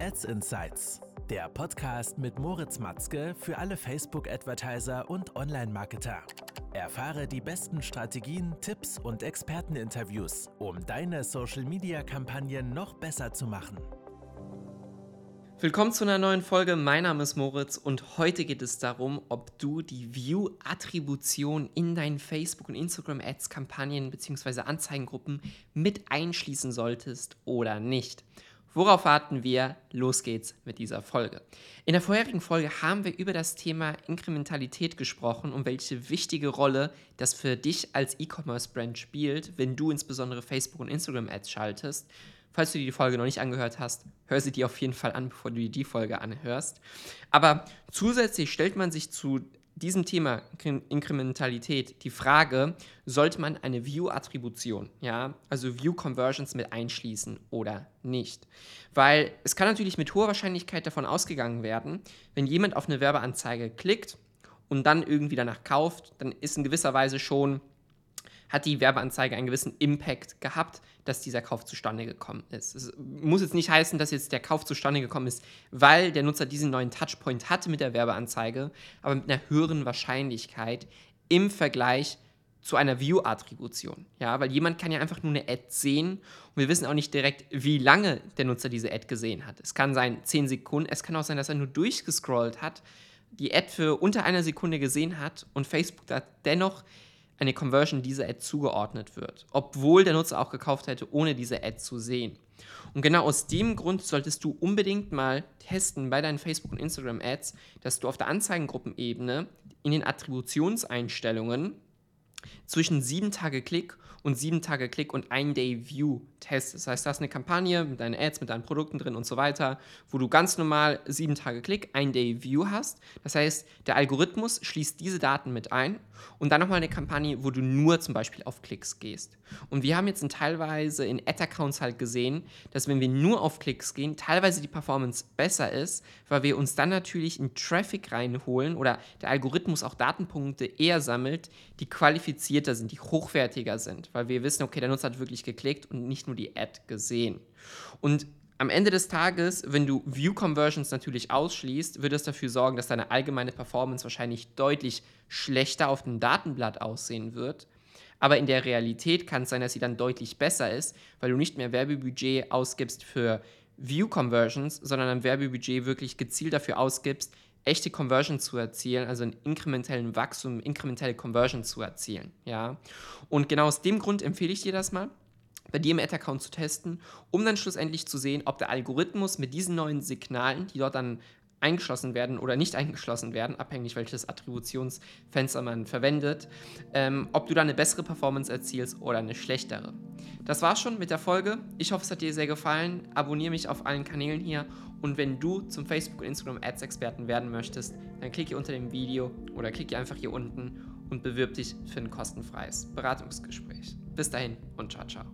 Ads Insights, der Podcast mit Moritz Matzke für alle Facebook-Advertiser und Online-Marketer. Erfahre die besten Strategien, Tipps und Experteninterviews, um deine Social-Media-Kampagnen noch besser zu machen. Willkommen zu einer neuen Folge. Mein Name ist Moritz und heute geht es darum, ob du die View-Attribution in deinen Facebook- und Instagram-Ads-Kampagnen bzw. Anzeigengruppen mit einschließen solltest oder nicht. Worauf warten wir? Los geht's mit dieser Folge. In der vorherigen Folge haben wir über das Thema Inkrementalität gesprochen und welche wichtige Rolle das für dich als E-Commerce-Brand spielt, wenn du insbesondere Facebook- und Instagram-Ads schaltest. Falls du die Folge noch nicht angehört hast, hör sie dir auf jeden Fall an, bevor du dir die Folge anhörst. Aber zusätzlich stellt man sich zu diesem Thema Inkrementalität die Frage, sollte man eine View-Attribution, ja, also View-Conversions mit einschließen oder nicht? Weil es kann natürlich mit hoher Wahrscheinlichkeit davon ausgegangen werden, wenn jemand auf eine Werbeanzeige klickt und dann irgendwie danach kauft, dann ist in gewisser Weise schon hat die Werbeanzeige einen gewissen Impact gehabt, dass dieser Kauf zustande gekommen ist. Es muss jetzt nicht heißen, dass jetzt der Kauf zustande gekommen ist, weil der Nutzer diesen neuen Touchpoint hatte mit der Werbeanzeige, aber mit einer höheren Wahrscheinlichkeit im Vergleich zu einer View-Attribution. Ja, weil jemand kann ja einfach nur eine Ad sehen und wir wissen auch nicht direkt, wie lange der Nutzer diese Ad gesehen hat. Es kann sein 10 Sekunden, es kann auch sein, dass er nur durchgescrollt hat, die Ad für unter einer Sekunde gesehen hat und Facebook da dennoch eine Conversion dieser Ad zugeordnet wird, obwohl der Nutzer auch gekauft hätte, ohne diese Ad zu sehen. Und genau aus dem Grund solltest du unbedingt mal testen bei deinen Facebook- und Instagram-Ads, dass du auf der Anzeigengruppenebene in den Attributionseinstellungen zwischen 7 Tage Klick und 7 Tage Klick und 1 Day View testest. Das heißt, du hast eine Kampagne mit deinen Ads, mit deinen Produkten drin und so weiter, wo du ganz normal 7 Tage Klick, 1 Day View hast. Das heißt, der Algorithmus schließt diese Daten mit ein und dann nochmal eine Kampagne, wo du nur zum Beispiel auf Klicks gehst. Und wir haben jetzt in teilweise in Ad-Accounts halt gesehen, dass wenn wir nur auf Klicks gehen, teilweise die Performance besser ist, weil wir uns dann natürlich in Traffic reinholen oder der Algorithmus auch Datenpunkte eher sammelt, die qualifizierter sind, die hochwertiger sind, weil wir wissen, okay, der Nutzer hat wirklich geklickt und nicht nur die Ad gesehen. Und am Ende des Tages, wenn du View Conversions natürlich ausschließt, wird es dafür sorgen, dass deine allgemeine Performance wahrscheinlich deutlich schlechter auf dem Datenblatt aussehen wird. Aber in der Realität kann es sein, dass sie dann deutlich besser ist, weil du nicht mehr Werbebudget ausgibst für View Conversions, sondern ein Werbebudget wirklich gezielt dafür ausgibst, echte Conversion zu erzielen, also einen inkrementellen Wachstum, inkrementelle Conversion zu erzielen. Ja? Und genau aus dem Grund empfehle ich dir das mal bei dir im Ad-Account zu testen, um dann schlussendlich zu sehen, ob der Algorithmus mit diesen neuen Signalen, die dort dann eingeschlossen werden oder nicht eingeschlossen werden, abhängig welches Attributionsfenster man verwendet, ähm, ob du da eine bessere Performance erzielst oder eine schlechtere. Das war's schon mit der Folge. Ich hoffe, es hat dir sehr gefallen. Abonniere mich auf allen Kanälen hier und wenn du zum Facebook und Instagram Ads Experten werden möchtest, dann klicke unter dem Video oder klicke einfach hier unten und bewirb dich für ein kostenfreies Beratungsgespräch. Bis dahin und ciao ciao.